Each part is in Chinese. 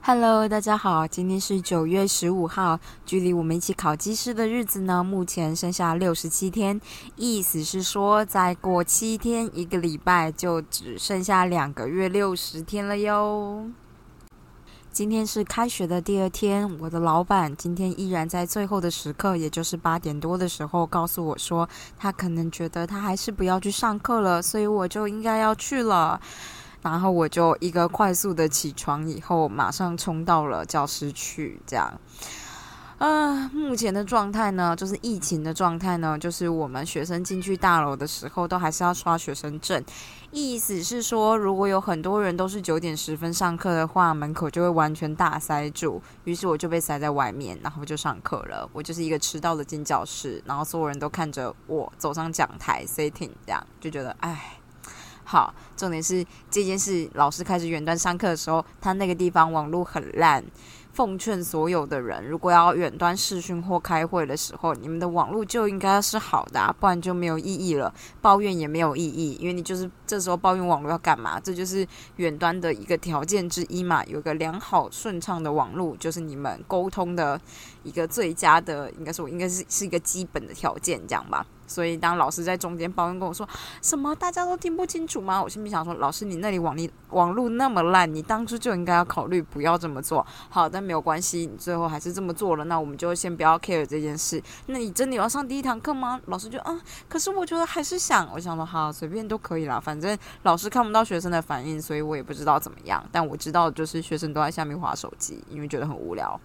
Hello，大家好，今天是九月十五号，距离我们一起考技师的日子呢，目前剩下六十七天，意思是说，再过七天，一个礼拜就只剩下两个月六十天了哟。今天是开学的第二天，我的老板今天依然在最后的时刻，也就是八点多的时候，告诉我说，他可能觉得他还是不要去上课了，所以我就应该要去了。然后我就一个快速的起床，以后马上冲到了教室去，这样。啊，目前的状态呢，就是疫情的状态呢，就是我们学生进去大楼的时候，都还是要刷学生证。意思是说，如果有很多人都是九点十分上课的话，门口就会完全大塞住。于是我就被塞在外面，然后就上课了。我就是一个迟到的进教室，然后所有人都看着我走上讲台，sitting，这样就觉得，唉。好，重点是这件事，老师开始远端上课的时候，他那个地方网络很烂。奉劝所有的人，如果要远端视讯或开会的时候，你们的网络就应该是好的，不然就没有意义了。抱怨也没有意义，因为你就是这时候抱怨网络要干嘛？这就是远端的一个条件之一嘛。有个良好顺畅的网络，就是你们沟通的一个最佳的，应该说应该是是一个基本的条件，这样吧。所以，当老师在中间抱怨跟我说什么大家都听不清楚吗？我心里想说，老师你那里网力网络那么烂，你当初就应该要考虑不要这么做。好，但没有关系，你最后还是这么做了，那我们就先不要 care 这件事。那你真的要上第一堂课吗？老师就啊，可是我觉得还是想，我想说好，随便都可以啦，反正老师看不到学生的反应，所以我也不知道怎么样。但我知道就是学生都在下面划手机，因为觉得很无聊。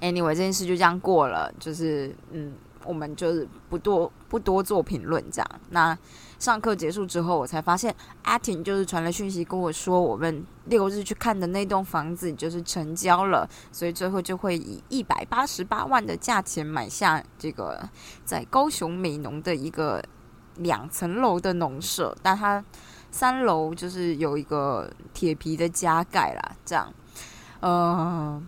Anyway，这件事就这样过了，就是嗯。我们就是不多不多做评论这样。那上课结束之后，我才发现阿婷就是传了讯息跟我说，我们六日去看的那栋房子就是成交了，所以最后就会以一百八十八万的价钱买下这个在高雄美浓的一个两层楼的农舍。但它三楼就是有一个铁皮的加盖啦，这样。呃，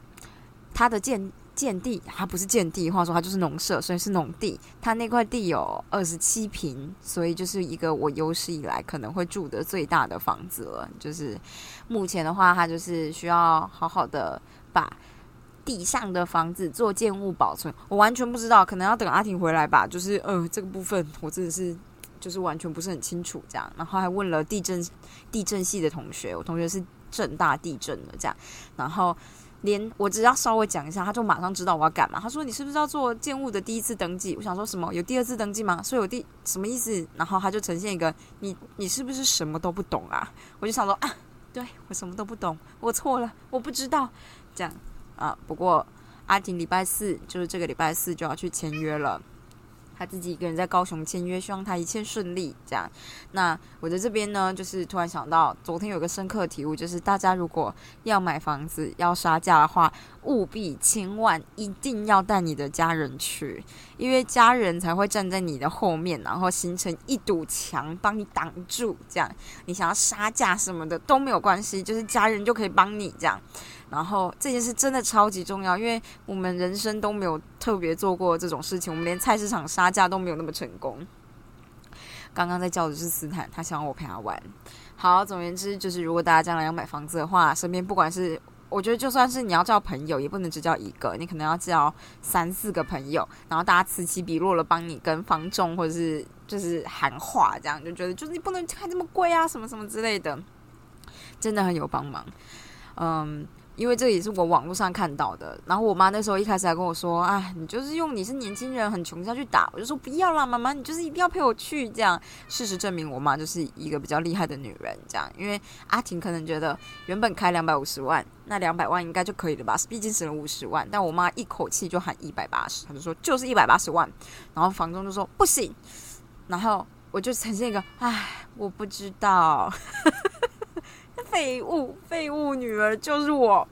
它的建。建地，它不是建地，话说它就是农舍，所以是农地。它那块地有二十七平，所以就是一个我有史以来可能会住的最大的房子了。就是目前的话，它就是需要好好的把地上的房子做建物保存。我完全不知道，可能要等阿婷回来吧。就是呃，这个部分我真的是就是完全不是很清楚这样。然后还问了地震地震系的同学，我同学是正大地震的这样，然后。连我只要稍微讲一下，他就马上知道我要干嘛。他说：“你是不是要做建物的第一次登记？”我想说什么？有第二次登记吗？所以我第什么意思？然后他就呈现一个你你是不是什么都不懂啊？我就想说啊，对我什么都不懂，我错了，我不知道这样啊。不过阿婷礼拜四就是这个礼拜四就要去签约了。他自己一个人在高雄签约，希望他一切顺利。这样，那我在这边呢，就是突然想到，昨天有个深刻体悟，就是大家如果要买房子要杀价的话，务必千万一定要带你的家人去，因为家人才会站在你的后面，然后形成一堵墙帮你挡住。这样，你想要杀价什么的都没有关系，就是家人就可以帮你这样。然后这件事真的超级重要，因为我们人生都没有特别做过这种事情，我们连菜市场杀价都没有那么成功。刚刚在叫的是斯坦，他想要我陪他玩。好，总而言之，就是如果大家将来要买房子的话，身边不管是我觉得就算是你要叫朋友，也不能只叫一个，你可能要叫三四个朋友，然后大家此起彼落的帮你跟房仲或者是就是喊话，这样就觉得就是你不能开这么贵啊，什么什么之类的，真的很有帮忙。嗯。因为这也是我网络上看到的，然后我妈那时候一开始还跟我说：“哎，你就是用你是年轻人很穷下去打。”我就说：“不要啦，妈妈，你就是一定要陪我去。”这样，事实证明我妈就是一个比较厉害的女人。这样，因为阿婷可能觉得原本开两百五十万，那两百万应该就可以了吧？毕竟省了五十万。但我妈一口气就喊一百八十，她就说就是一百八十万。然后房东就说不行。然后我就呈现一个：“哎，我不知道。” 废物，废物女儿就是我。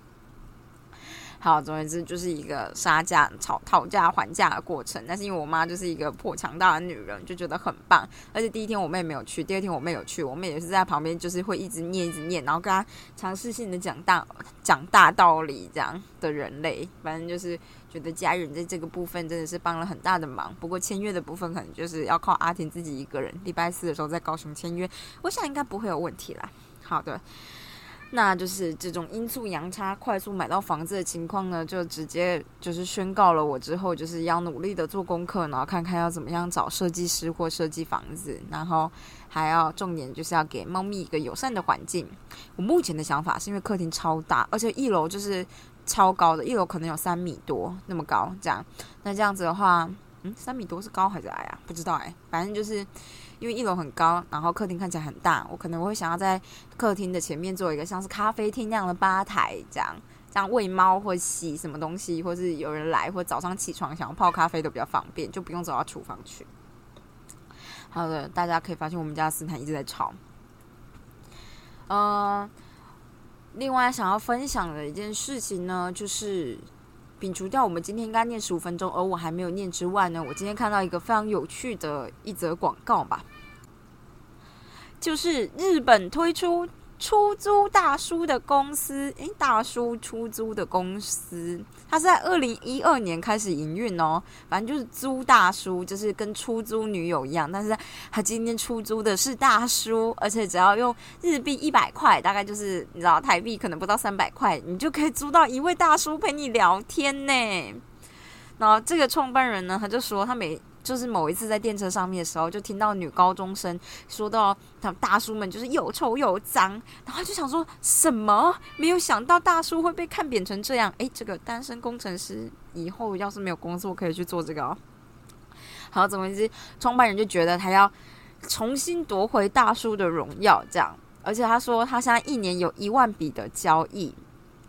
好，总而言之就是一个杀价、吵讨价还价的过程。但是因为我妈就是一个破强大的女人，就觉得很棒。而且第一天我妹没有去，第二天我妹有去，我妹也是在旁边，就是会一直念、一直念，然后跟她尝试性的讲大讲大道理这样的人类。反正就是觉得家人在这个部分真的是帮了很大的忙。不过签约的部分可能就是要靠阿婷自己一个人。礼拜四的时候在高雄签约，我想应该不会有问题啦。好的。那就是这种阴错阳差快速买到房子的情况呢，就直接就是宣告了我之后就是要努力的做功课，然后看看要怎么样找设计师或设计房子，然后还要重点就是要给猫咪一个友善的环境。我目前的想法是因为客厅超大，而且一楼就是超高的，一楼可能有三米多那么高，这样，那这样子的话，嗯，三米多是高还是矮啊？不知道哎，反正就是。因为一楼很高，然后客厅看起来很大，我可能会想要在客厅的前面做一个像是咖啡厅那样的吧台，这样这样喂猫或洗什么东西，或是有人来或早上起床想要泡咖啡都比较方便，就不用走到厨房去。好的，大家可以发现我们家斯坦一直在吵。呃，另外想要分享的一件事情呢，就是。摒除掉我们今天应该念十五分钟，而我还没有念之外呢，我今天看到一个非常有趣的一则广告吧，就是日本推出。出租大叔的公司，诶，大叔出租的公司，他是在二零一二年开始营运哦。反正就是租大叔，就是跟出租女友一样，但是他今天出租的是大叔，而且只要用日币一百块，大概就是你知道台币可能不到三百块，你就可以租到一位大叔陪你聊天呢。然后这个创办人呢，他就说他每就是某一次在电车上面的时候，就听到女高中生说到他们大叔们就是又臭又脏，然后就想说什么？没有想到大叔会被看扁成这样。诶，这个单身工程师以后要是没有工作，可以去做这个哦。好，总而言之，创办人就觉得他要重新夺回大叔的荣耀，这样。而且他说他现在一年有一万笔的交易，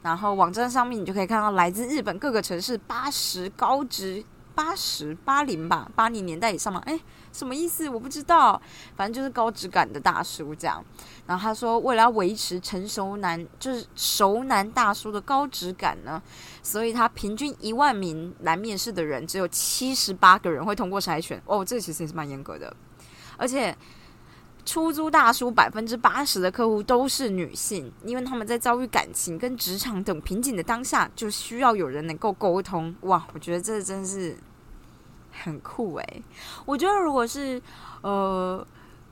然后网站上面你就可以看到来自日本各个城市八十高职。八十八零吧，八零年代以上嘛？哎，什么意思？我不知道。反正就是高质感的大叔这样。然后他说，为了要维持成熟男，就是熟男大叔的高质感呢，所以他平均一万名来面试的人，只有七十八个人会通过筛选。哦，这个其实也是蛮严格的。而且，出租大叔百分之八十的客户都是女性，因为他们在遭遇感情跟职场等瓶颈的当下，就需要有人能够沟通。哇，我觉得这真是。很酷诶。我觉得如果是呃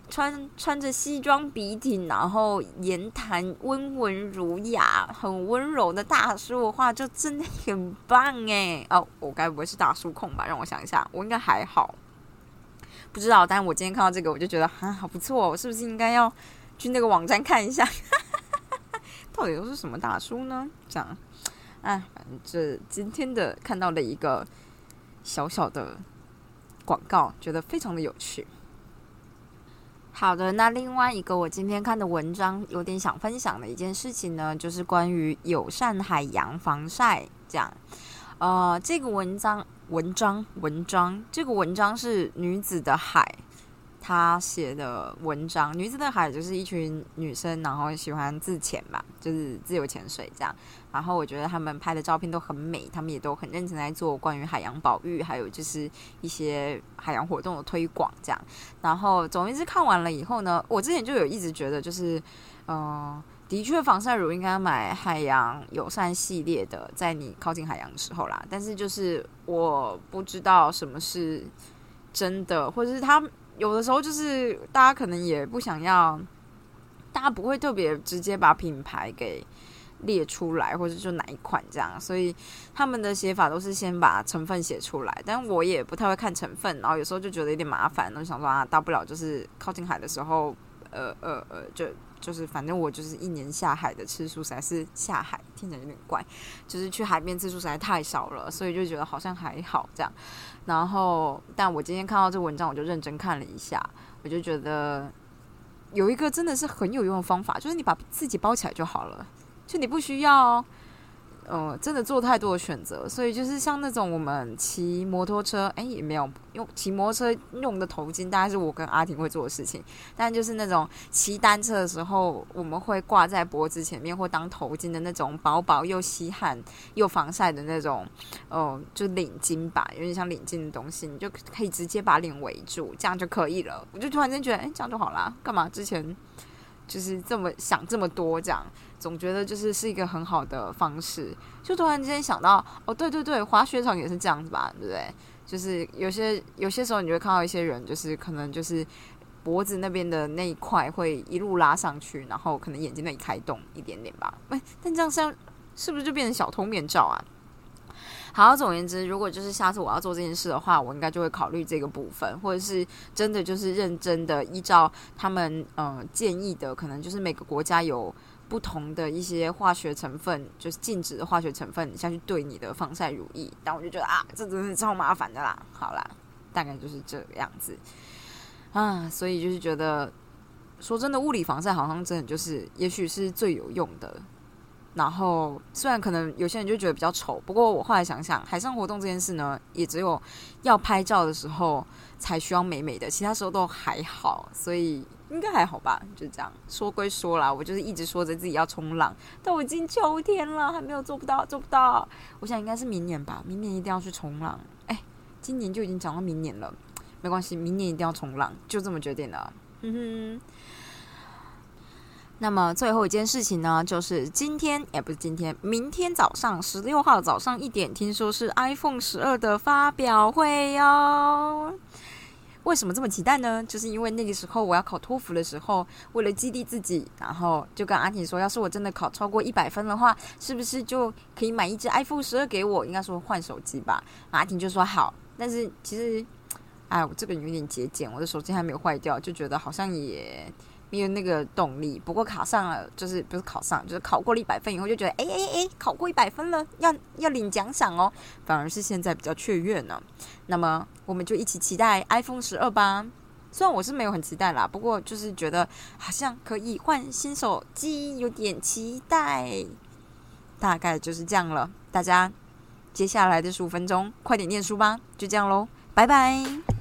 穿穿着西装笔挺，然后言谈温文儒雅、很温柔的大叔的话，就真的很棒诶。哦，我该不会是大叔控吧？让我想一下，我应该还好，不知道。但是我今天看到这个，我就觉得啊，好不错，我是不是应该要去那个网站看一下，到底都是什么大叔呢？这样，哎，反正这今天的看到了一个小小的。广告觉得非常的有趣。好的，那另外一个我今天看的文章，有点想分享的一件事情呢，就是关于友善海洋防晒。这样，呃，这个文章文章文章，这个文章是女子的海。他写的文章《女子的海》就是一群女生，然后喜欢自潜嘛，就是自由潜水这样。然后我觉得他们拍的照片都很美，他们也都很认真在做关于海洋保育，还有就是一些海洋活动的推广这样。然后总之看完了以后呢，我之前就有一直觉得，就是嗯，的确防晒乳应该买海洋友善系列的，在你靠近海洋的时候啦。但是就是我不知道什么是真的，或者是他。有的时候就是大家可能也不想要，大家不会特别直接把品牌给列出来，或者就哪一款这样，所以他们的写法都是先把成分写出来。但我也不太会看成分，然后有时候就觉得有点麻烦，然后想说啊，大不了就是靠近海的时候，呃呃呃，就就是反正我就是一年下海的次数实在是下海听起来有点怪，就是去海边次数实在太少了，所以就觉得好像还好这样。然后，但我今天看到这文章，我就认真看了一下，我就觉得有一个真的是很有用的方法，就是你把自己包起来就好了，就你不需要呃，真的做太多的选择，所以就是像那种我们骑摩托车，哎，也没有用骑摩托车用的头巾，大概是我跟阿婷会做的事情。但就是那种骑单车的时候，我们会挂在脖子前面或当头巾的那种薄薄又吸汗又防晒的那种，哦，就领巾吧，有点像领巾的东西，你就可以直接把脸围住，这样就可以了。我就突然间觉得，哎，这样就好啦，干嘛之前就是这么想这么多这样？总觉得就是是一个很好的方式，就突然之间想到，哦，对对对，滑雪场也是这样子吧，对不对？就是有些有些时候，你会看到一些人，就是可能就是脖子那边的那一块会一路拉上去，然后可能眼睛那里开动一点点吧。哎，但这样像是不是就变成小偷面罩啊？好，总而言之，如果就是下次我要做这件事的话，我应该就会考虑这个部分，或者是真的就是认真的依照他们呃建议的，可能就是每个国家有。不同的一些化学成分，就是禁止的化学成分下去对你的防晒乳液，但我就觉得啊，这真是超麻烦的啦。好啦，大概就是这个样子啊，所以就是觉得，说真的，物理防晒好像真的就是，也许是最有用的。然后虽然可能有些人就觉得比较丑，不过我后来想想，海上活动这件事呢，也只有要拍照的时候才需要美美的，其他时候都还好，所以应该还好吧。就这样说归说啦，我就是一直说着自己要冲浪，但我已经秋天了，还没有做不到，做不到。我想应该是明年吧，明年一定要去冲浪。哎，今年就已经讲到明年了，没关系，明年一定要冲浪，就这么决定了。哼哼。那么最后一件事情呢，就是今天也不是今天，明天早上十六号早上一点，听说是 iPhone 十二的发表会哟。为什么这么期待呢？就是因为那个时候我要考托福的时候，为了激励自己，然后就跟阿婷说，要是我真的考超过一百分的话，是不是就可以买一只 iPhone 十二给我？应该说换手机吧。阿婷就说好，但是其实，哎，我这个人有点节俭，我的手机还没有坏掉，就觉得好像也。因为那个动力，不过考上了，就是不是考上，就是考过了一百分以后，就觉得哎哎哎，考过一百分了，要要领奖赏哦，反而是现在比较雀跃呢。那么我们就一起期待 iPhone 十二吧。虽然我是没有很期待啦，不过就是觉得好像可以换新手机，有点期待。大概就是这样了，大家接下来的十五分钟快点念书吧，就这样喽，拜拜。